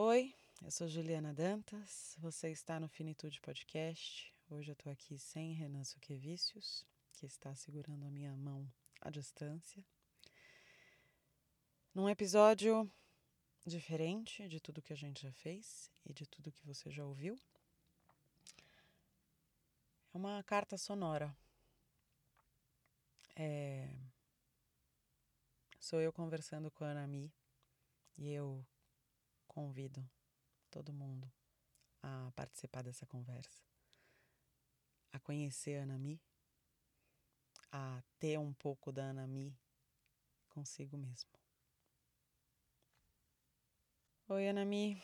Oi, eu sou Juliana Dantas, você está no Finitude Podcast. Hoje eu estou aqui sem Renan Suquevicius, que está segurando a minha mão à distância. Num episódio diferente de tudo que a gente já fez e de tudo que você já ouviu. É uma carta sonora. É... Sou eu conversando com a Anami e eu convido todo mundo a participar dessa conversa, a conhecer a Anami, a ter um pouco da Anami consigo mesmo. Oi, Anami.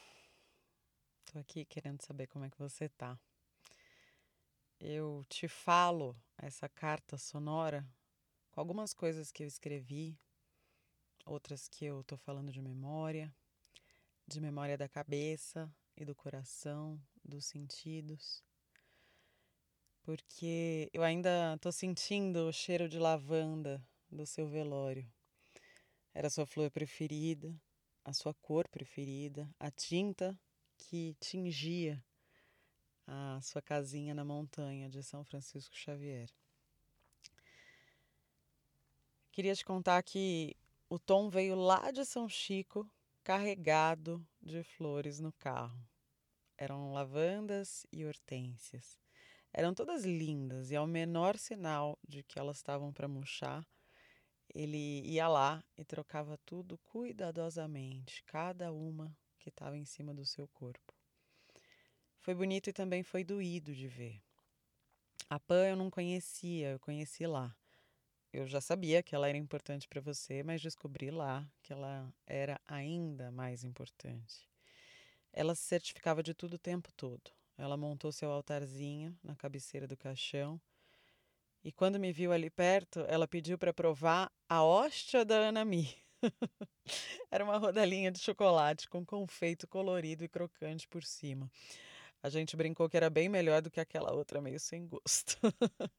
Tô aqui querendo saber como é que você tá. Eu te falo essa carta sonora com algumas coisas que eu escrevi, outras que eu tô falando de memória, de memória da cabeça e do coração, dos sentidos. Porque eu ainda tô sentindo o cheiro de lavanda do seu velório. Era a sua flor preferida, a sua cor preferida, a tinta que tingia a sua casinha na montanha de São Francisco Xavier. Queria te contar que o Tom veio lá de São Chico carregado de flores no carro. Eram lavandas e hortênsias. Eram todas lindas e ao menor sinal de que elas estavam para murchar, ele ia lá e trocava tudo cuidadosamente, cada uma que estava em cima do seu corpo. Foi bonito e também foi doído de ver. A Pan eu não conhecia, eu conheci lá eu já sabia que ela era importante para você, mas descobri lá que ela era ainda mais importante. Ela se certificava de tudo o tempo todo. Ela montou seu altarzinho na cabeceira do caixão. E quando me viu ali perto, ela pediu para provar a hóstia da Anami. Era uma rodelinha de chocolate com confeito colorido e crocante por cima. A gente brincou que era bem melhor do que aquela outra meio sem gosto.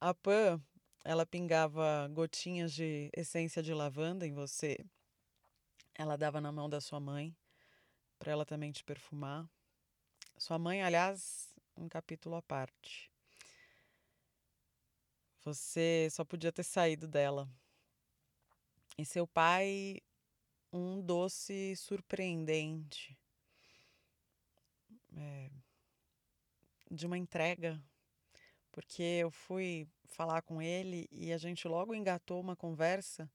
a Pan ela pingava gotinhas de essência de lavanda em você. Ela dava na mão da sua mãe para ela também te perfumar. Sua mãe, aliás, um capítulo à parte. Você só podia ter saído dela. E seu pai, um doce surpreendente. É, de uma entrega porque eu fui falar com ele e a gente logo engatou uma conversa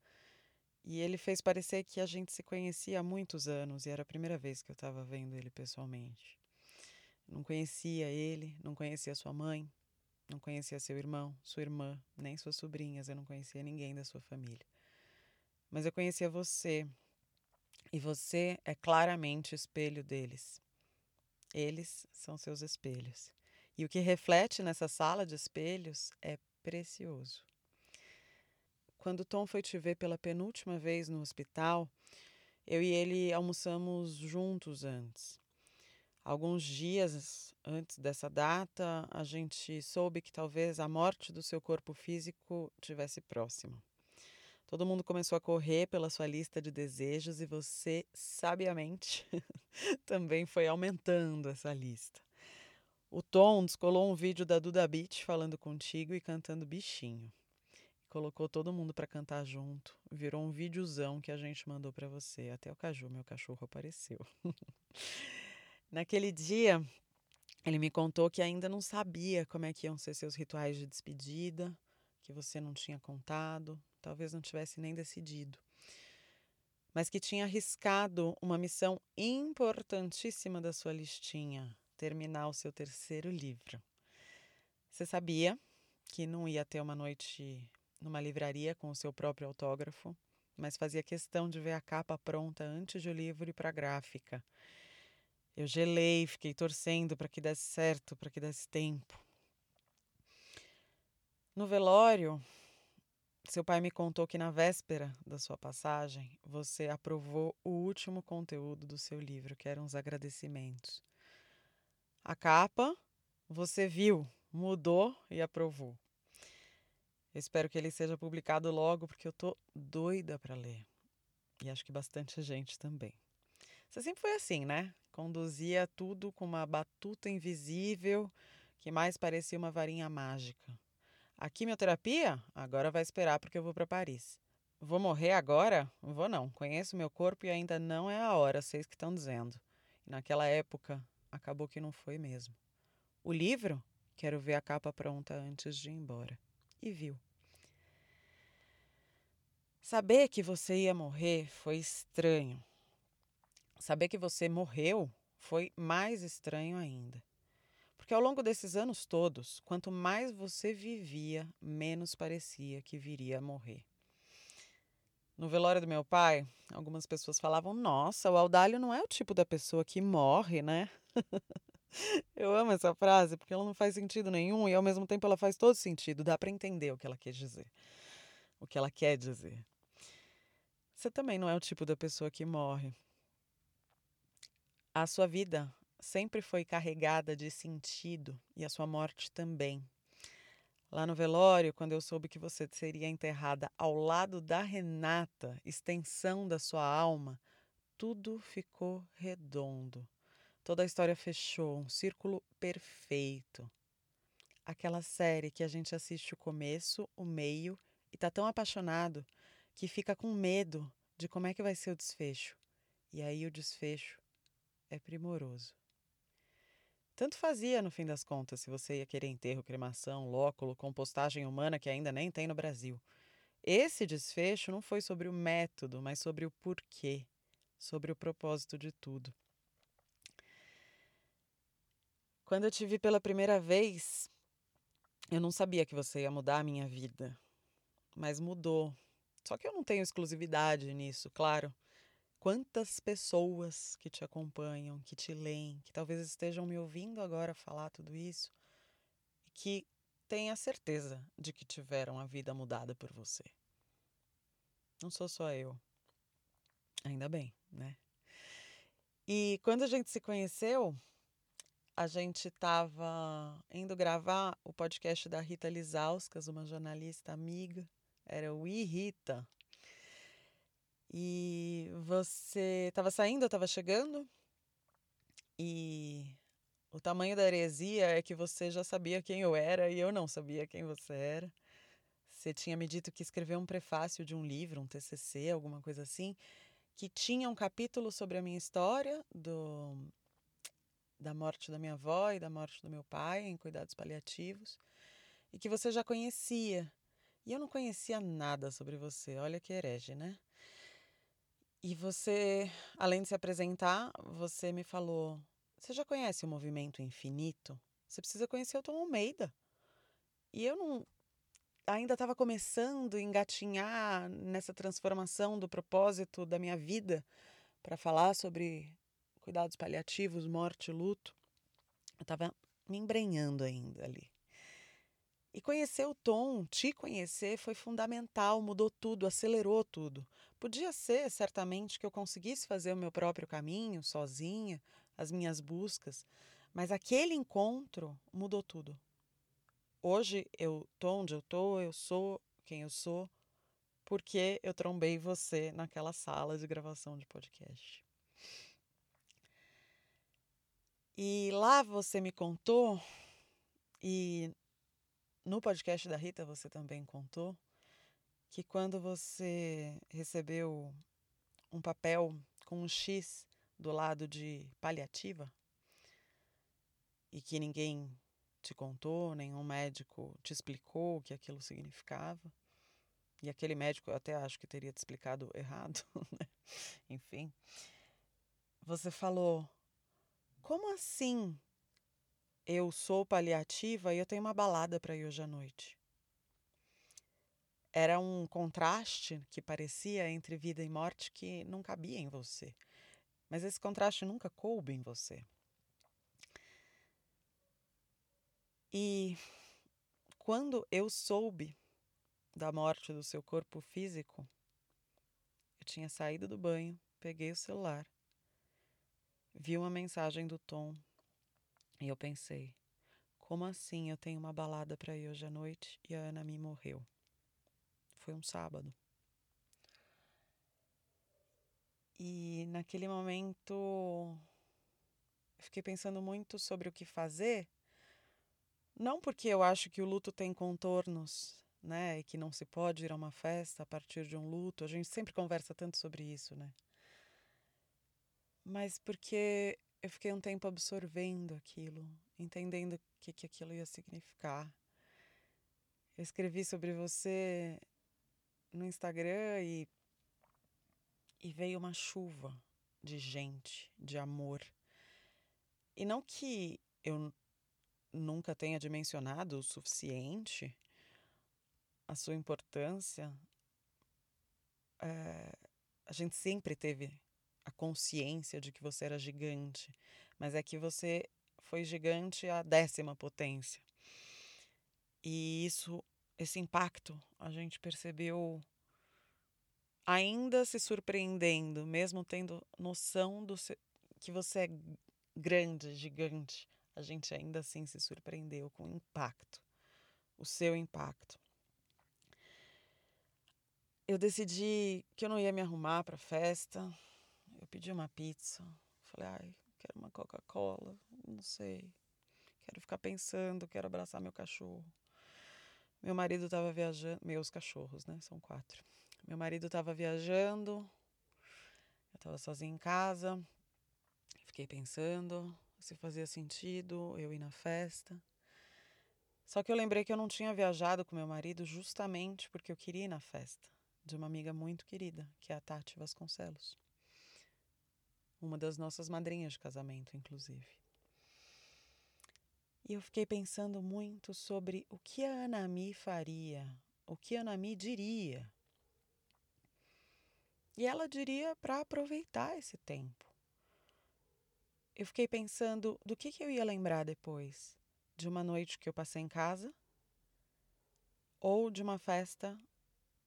e ele fez parecer que a gente se conhecia há muitos anos e era a primeira vez que eu estava vendo ele pessoalmente. Não conhecia ele, não conhecia sua mãe, não conhecia seu irmão, sua irmã, nem suas sobrinhas, eu não conhecia ninguém da sua família. Mas eu conhecia você e você é claramente espelho deles. Eles são seus espelhos. E o que reflete nessa sala de espelhos é precioso. Quando Tom foi te ver pela penúltima vez no hospital, eu e ele almoçamos juntos antes. Alguns dias antes dessa data, a gente soube que talvez a morte do seu corpo físico tivesse próxima. Todo mundo começou a correr pela sua lista de desejos e você, sabiamente, também foi aumentando essa lista. O Tom descolou um vídeo da Duda Beat falando contigo e cantando bichinho. Colocou todo mundo para cantar junto. Virou um videozão que a gente mandou para você. Até o Caju, meu cachorro, apareceu. Naquele dia, ele me contou que ainda não sabia como é que iam ser seus rituais de despedida, que você não tinha contado, talvez não tivesse nem decidido. Mas que tinha arriscado uma missão importantíssima da sua listinha, terminar o seu terceiro livro. Você sabia que não ia ter uma noite numa livraria com o seu próprio autógrafo, mas fazia questão de ver a capa pronta antes de o livro ir para a gráfica. Eu gelei, fiquei torcendo para que desse certo, para que desse tempo. No velório, seu pai me contou que na véspera da sua passagem, você aprovou o último conteúdo do seu livro, que eram os agradecimentos. A capa você viu, mudou e aprovou. Eu espero que ele seja publicado logo, porque eu tô doida para ler. E acho que bastante gente também. Você sempre foi assim, né? Conduzia tudo com uma batuta invisível que mais parecia uma varinha mágica. A quimioterapia? Agora vai esperar porque eu vou para Paris. Vou morrer agora? Vou não. Conheço meu corpo e ainda não é a hora, vocês que estão dizendo. E naquela época, acabou que não foi mesmo. O livro? Quero ver a capa pronta antes de ir embora. E viu. Saber que você ia morrer foi estranho. Saber que você morreu foi mais estranho ainda. Porque ao longo desses anos todos, quanto mais você vivia, menos parecia que viria a morrer. No velório do meu pai, algumas pessoas falavam: Nossa, o Audálio não é o tipo da pessoa que morre, né? Eu amo essa frase porque ela não faz sentido nenhum e ao mesmo tempo ela faz todo sentido. Dá para entender o que ela quer dizer. O que ela quer dizer. Você também não é o tipo da pessoa que morre. A sua vida sempre foi carregada de sentido e a sua morte também. Lá no velório, quando eu soube que você seria enterrada ao lado da Renata, extensão da sua alma, tudo ficou redondo. Toda a história fechou, um círculo perfeito. Aquela série que a gente assiste o começo, o meio e tá tão apaixonado que fica com medo de como é que vai ser o desfecho. E aí o desfecho é primoroso. Tanto fazia, no fim das contas, se você ia querer enterro, cremação, lóculo, compostagem humana que ainda nem tem no Brasil. Esse desfecho não foi sobre o método, mas sobre o porquê, sobre o propósito de tudo. Quando eu te vi pela primeira vez, eu não sabia que você ia mudar a minha vida, mas mudou. Só que eu não tenho exclusividade nisso, claro. Quantas pessoas que te acompanham, que te leem, que talvez estejam me ouvindo agora falar tudo isso, que têm a certeza de que tiveram a vida mudada por você. Não sou só eu. Ainda bem, né? E quando a gente se conheceu, a gente estava indo gravar o podcast da Rita Lizauskas, uma jornalista amiga. Era o I Rita, e você estava saindo, eu estava chegando. E o tamanho da heresia é que você já sabia quem eu era e eu não sabia quem você era. Você tinha me dito que escreveu um prefácio de um livro, um TCC, alguma coisa assim, que tinha um capítulo sobre a minha história do da morte da minha avó e da morte do meu pai em cuidados paliativos e que você já conhecia. E eu não conhecia nada sobre você. Olha que herege, né? E você, além de se apresentar, você me falou: você já conhece o movimento infinito? Você precisa conhecer o Tom Almeida. E eu não. Ainda estava começando a engatinhar nessa transformação do propósito da minha vida para falar sobre cuidados paliativos, morte, luto. Eu estava me embrenhando ainda ali. E conhecer o Tom, te conhecer, foi fundamental, mudou tudo, acelerou tudo. Podia ser, certamente, que eu conseguisse fazer o meu próprio caminho, sozinha, as minhas buscas, mas aquele encontro mudou tudo. Hoje eu tô onde eu tô, eu sou quem eu sou, porque eu trombei você naquela sala de gravação de podcast. E lá você me contou, e no podcast da Rita você também contou, que quando você recebeu um papel com um X do lado de paliativa e que ninguém te contou, nenhum médico te explicou o que aquilo significava. E aquele médico eu até acho que teria te explicado errado, né? Enfim. Você falou: "Como assim? Eu sou paliativa e eu tenho uma balada para ir hoje à noite?" Era um contraste que parecia entre vida e morte que não cabia em você. Mas esse contraste nunca coube em você. E quando eu soube da morte do seu corpo físico, eu tinha saído do banho, peguei o celular, vi uma mensagem do Tom e eu pensei: como assim eu tenho uma balada para ir hoje à noite e a Ana me morreu? Foi um sábado. E naquele momento eu fiquei pensando muito sobre o que fazer, não porque eu acho que o luto tem contornos, né, e que não se pode ir a uma festa a partir de um luto. A gente sempre conversa tanto sobre isso, né? Mas porque eu fiquei um tempo absorvendo aquilo, entendendo o que, que aquilo ia significar. Eu escrevi sobre você no Instagram e, e veio uma chuva de gente, de amor. E não que eu nunca tenha dimensionado o suficiente a sua importância, é, a gente sempre teve consciência de que você era gigante, mas é que você foi gigante à décima potência. E isso, esse impacto, a gente percebeu ainda se surpreendendo, mesmo tendo noção do que você é grande, gigante. A gente ainda assim se surpreendeu com o impacto, o seu impacto. Eu decidi que eu não ia me arrumar para a festa. Pedi uma pizza. Falei, ai, quero uma Coca-Cola. Não sei. Quero ficar pensando, quero abraçar meu cachorro. Meu marido estava viajando. Meus cachorros, né? São quatro. Meu marido estava viajando. Eu estava sozinha em casa. Fiquei pensando se fazia sentido eu ir na festa. Só que eu lembrei que eu não tinha viajado com meu marido justamente porque eu queria ir na festa de uma amiga muito querida, que é a Tati Vasconcelos. Uma das nossas madrinhas de casamento, inclusive. E eu fiquei pensando muito sobre o que a Anami faria, o que a Anami diria. E ela diria para aproveitar esse tempo. Eu fiquei pensando do que, que eu ia lembrar depois. De uma noite que eu passei em casa ou de uma festa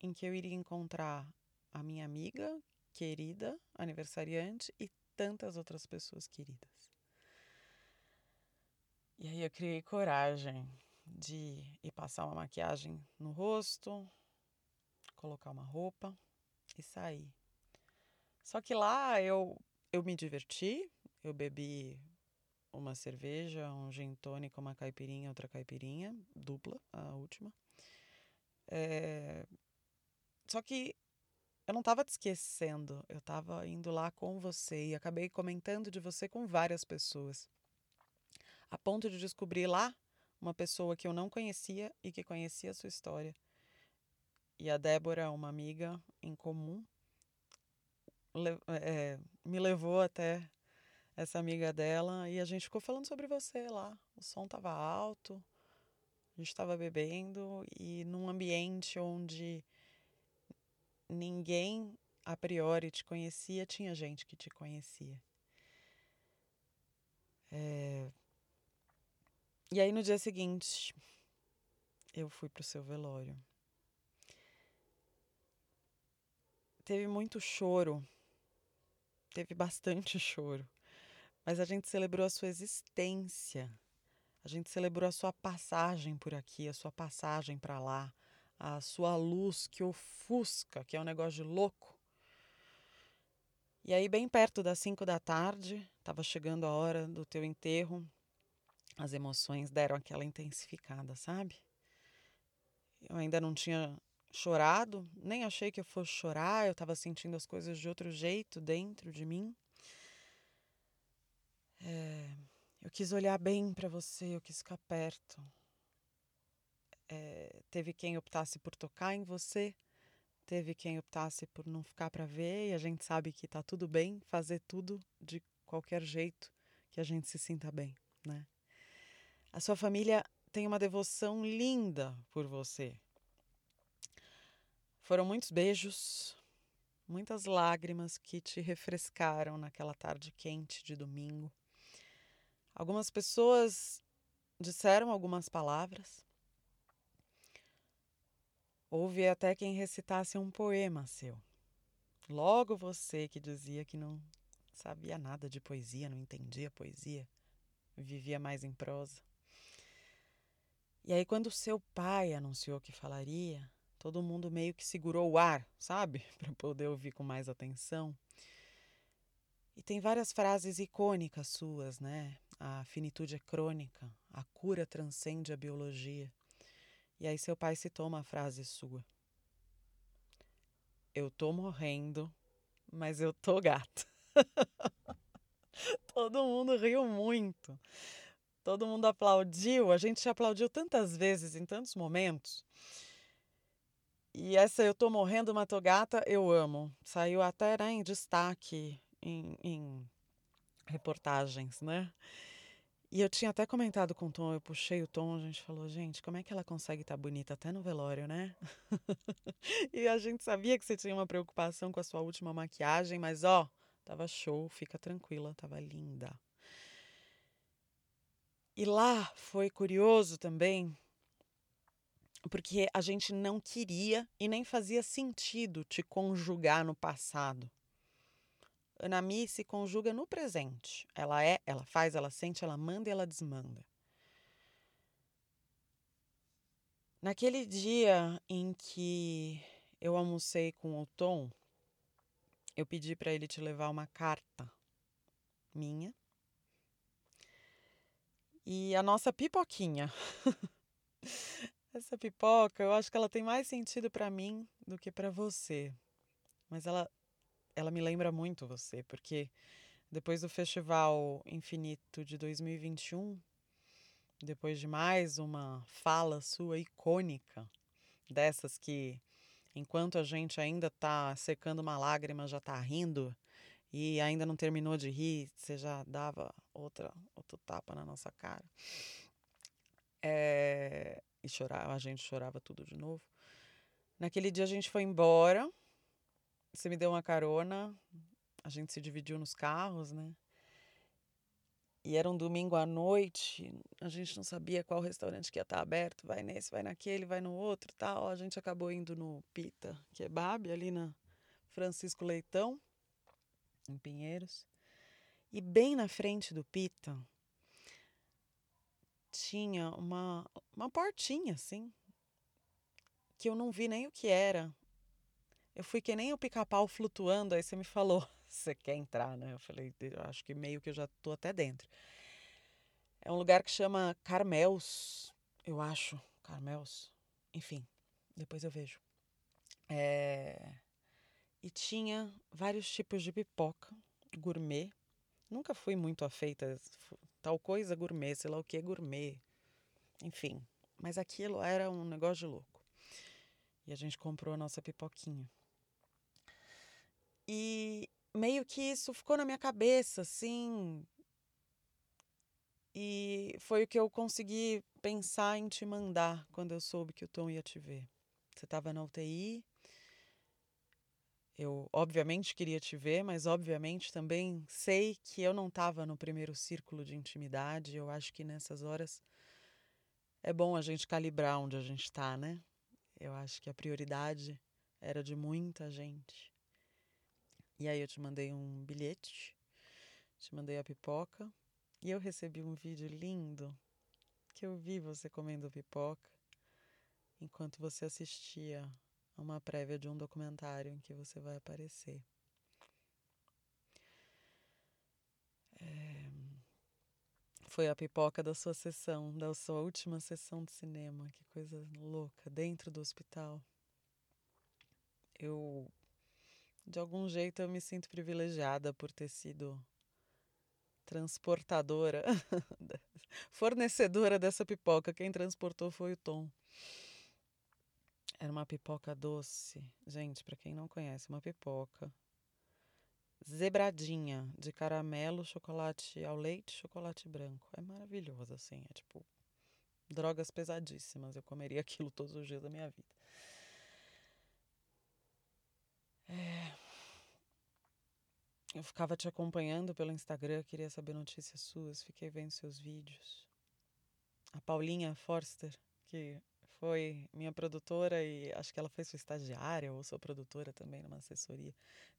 em que eu iria encontrar a minha amiga querida, aniversariante e tantas outras pessoas queridas. E aí eu criei coragem de ir passar uma maquiagem no rosto, colocar uma roupa e sair. Só que lá eu, eu me diverti, eu bebi uma cerveja, um gin tônico, uma caipirinha, outra caipirinha, dupla, a última. É... Só que eu não estava te esquecendo, eu estava indo lá com você e acabei comentando de você com várias pessoas a ponto de descobrir lá uma pessoa que eu não conhecia e que conhecia a sua história. E a Débora, uma amiga em comum, é, me levou até essa amiga dela e a gente ficou falando sobre você lá. O som estava alto, a gente estava bebendo e num ambiente onde ninguém a priori te conhecia, tinha gente que te conhecia. É, e aí no dia seguinte, eu fui pro seu velório. Teve muito choro, teve bastante choro, mas a gente celebrou a sua existência. A gente celebrou a sua passagem por aqui, a sua passagem para lá, a sua luz que ofusca, que é um negócio de louco. E aí, bem perto das cinco da tarde, estava chegando a hora do teu enterro, as emoções deram aquela intensificada, sabe? Eu ainda não tinha chorado, nem achei que eu fosse chorar, eu estava sentindo as coisas de outro jeito dentro de mim. É, eu quis olhar bem para você, eu quis ficar perto. É, teve quem optasse por tocar em você, teve quem optasse por não ficar para ver, e a gente sabe que tá tudo bem fazer tudo de qualquer jeito que a gente se sinta bem, né? A sua família tem uma devoção linda por você. Foram muitos beijos, muitas lágrimas que te refrescaram naquela tarde quente de domingo. Algumas pessoas disseram algumas palavras. Houve até quem recitasse um poema seu. Logo você que dizia que não sabia nada de poesia, não entendia poesia, vivia mais em prosa. E aí, quando seu pai anunciou que falaria, todo mundo meio que segurou o ar, sabe? Para poder ouvir com mais atenção. E tem várias frases icônicas suas, né? A finitude é crônica, a cura transcende a biologia. E aí seu pai citou uma frase sua. Eu tô morrendo, mas eu tô gato. Todo mundo riu muito. Todo mundo aplaudiu. A gente aplaudiu tantas vezes, em tantos momentos. E essa Eu Tô Morrendo, Mato Gata, eu amo. Saiu até né, em destaque em, em reportagens, né? E eu tinha até comentado com o Tom, eu puxei o Tom, a gente falou, gente, como é que ela consegue estar tá bonita até no velório, né? e a gente sabia que você tinha uma preocupação com a sua última maquiagem, mas ó, tava show, fica tranquila, tava linda. E lá foi curioso também, porque a gente não queria e nem fazia sentido te conjugar no passado. Anami se conjuga no presente. Ela é, ela faz, ela sente, ela manda e ela desmanda. Naquele dia em que eu almocei com o Tom, eu pedi para ele te levar uma carta minha e a nossa pipoquinha. Essa pipoca, eu acho que ela tem mais sentido para mim do que para você. Mas ela ela me lembra muito você, porque depois do Festival Infinito de 2021, depois de mais uma fala sua icônica, dessas que enquanto a gente ainda tá secando uma lágrima, já tá rindo, e ainda não terminou de rir, você já dava outra, outro tapa na nossa cara. É, e chorava, a gente chorava tudo de novo. Naquele dia a gente foi embora você me deu uma carona, a gente se dividiu nos carros, né? E era um domingo à noite, a gente não sabia qual restaurante que ia estar aberto, vai nesse, vai naquele, vai no outro, tal. A gente acabou indo no Pita Kebab ali na Francisco Leitão, em Pinheiros. E bem na frente do Pita tinha uma uma portinha assim, que eu não vi nem o que era. Eu fui que nem o pica-pau flutuando, aí você me falou, você quer entrar, né? Eu falei, acho que meio que eu já tô até dentro. É um lugar que chama Carmels, eu acho, Carmels. Enfim, depois eu vejo. É... E tinha vários tipos de pipoca gourmet. Nunca fui muito afeita tal coisa gourmet, sei lá o que gourmet. Enfim, mas aquilo era um negócio de louco. E a gente comprou a nossa pipoquinha. E meio que isso ficou na minha cabeça, assim. E foi o que eu consegui pensar em te mandar quando eu soube que o Tom ia te ver. Você estava na UTI. Eu, obviamente, queria te ver, mas, obviamente, também sei que eu não estava no primeiro círculo de intimidade. Eu acho que nessas horas é bom a gente calibrar onde a gente está, né? Eu acho que a prioridade era de muita gente. E aí eu te mandei um bilhete, te mandei a pipoca e eu recebi um vídeo lindo que eu vi você comendo pipoca enquanto você assistia a uma prévia de um documentário em que você vai aparecer. É... Foi a pipoca da sua sessão, da sua última sessão de cinema. Que coisa louca, dentro do hospital. Eu de algum jeito eu me sinto privilegiada por ter sido transportadora, fornecedora dessa pipoca. Quem transportou foi o Tom. Era uma pipoca doce. Gente, para quem não conhece, uma pipoca zebradinha de caramelo, chocolate ao leite, chocolate branco. É maravilhoso assim, é tipo drogas pesadíssimas. Eu comeria aquilo todos os dias da minha vida. Eu ficava te acompanhando pelo Instagram, queria saber notícias suas, fiquei vendo seus vídeos. A Paulinha Forster, que foi minha produtora e acho que ela foi sua estagiária ou sua produtora também numa assessoria,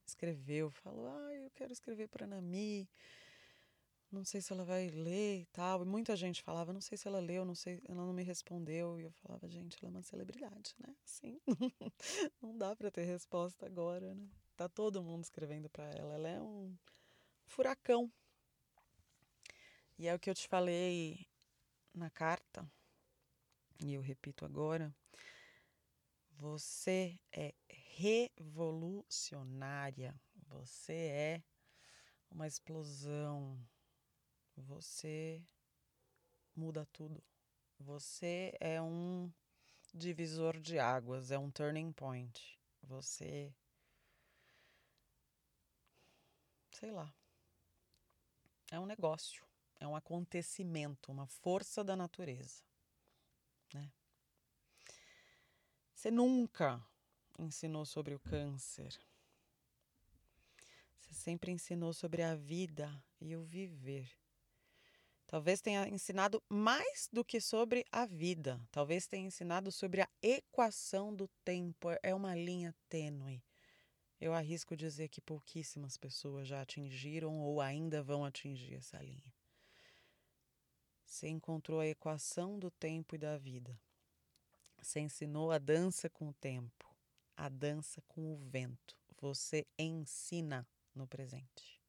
escreveu, falou: "Ah, eu quero escrever para Nami. Não sei se ela vai ler e tal". E muita gente falava: "Não sei se ela leu, não sei, ela não me respondeu". E eu falava: "Gente, ela é uma celebridade, né? Sim. não dá para ter resposta agora, né?" Tá todo mundo escrevendo para ela. Ela é um furacão. E é o que eu te falei na carta, e eu repito agora. Você é revolucionária. Você é uma explosão. Você muda tudo. Você é um divisor de águas, é um turning point. Você. Sei lá. É um negócio, é um acontecimento, uma força da natureza. Né? Você nunca ensinou sobre o câncer. Você sempre ensinou sobre a vida e o viver. Talvez tenha ensinado mais do que sobre a vida. Talvez tenha ensinado sobre a equação do tempo. É uma linha tênue. Eu arrisco dizer que pouquíssimas pessoas já atingiram ou ainda vão atingir essa linha. Você encontrou a equação do tempo e da vida. Você ensinou a dança com o tempo, a dança com o vento. Você ensina no presente.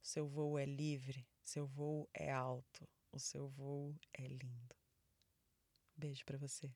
Seu voo é livre, seu voo é alto, o seu voo é lindo. Beijo para você.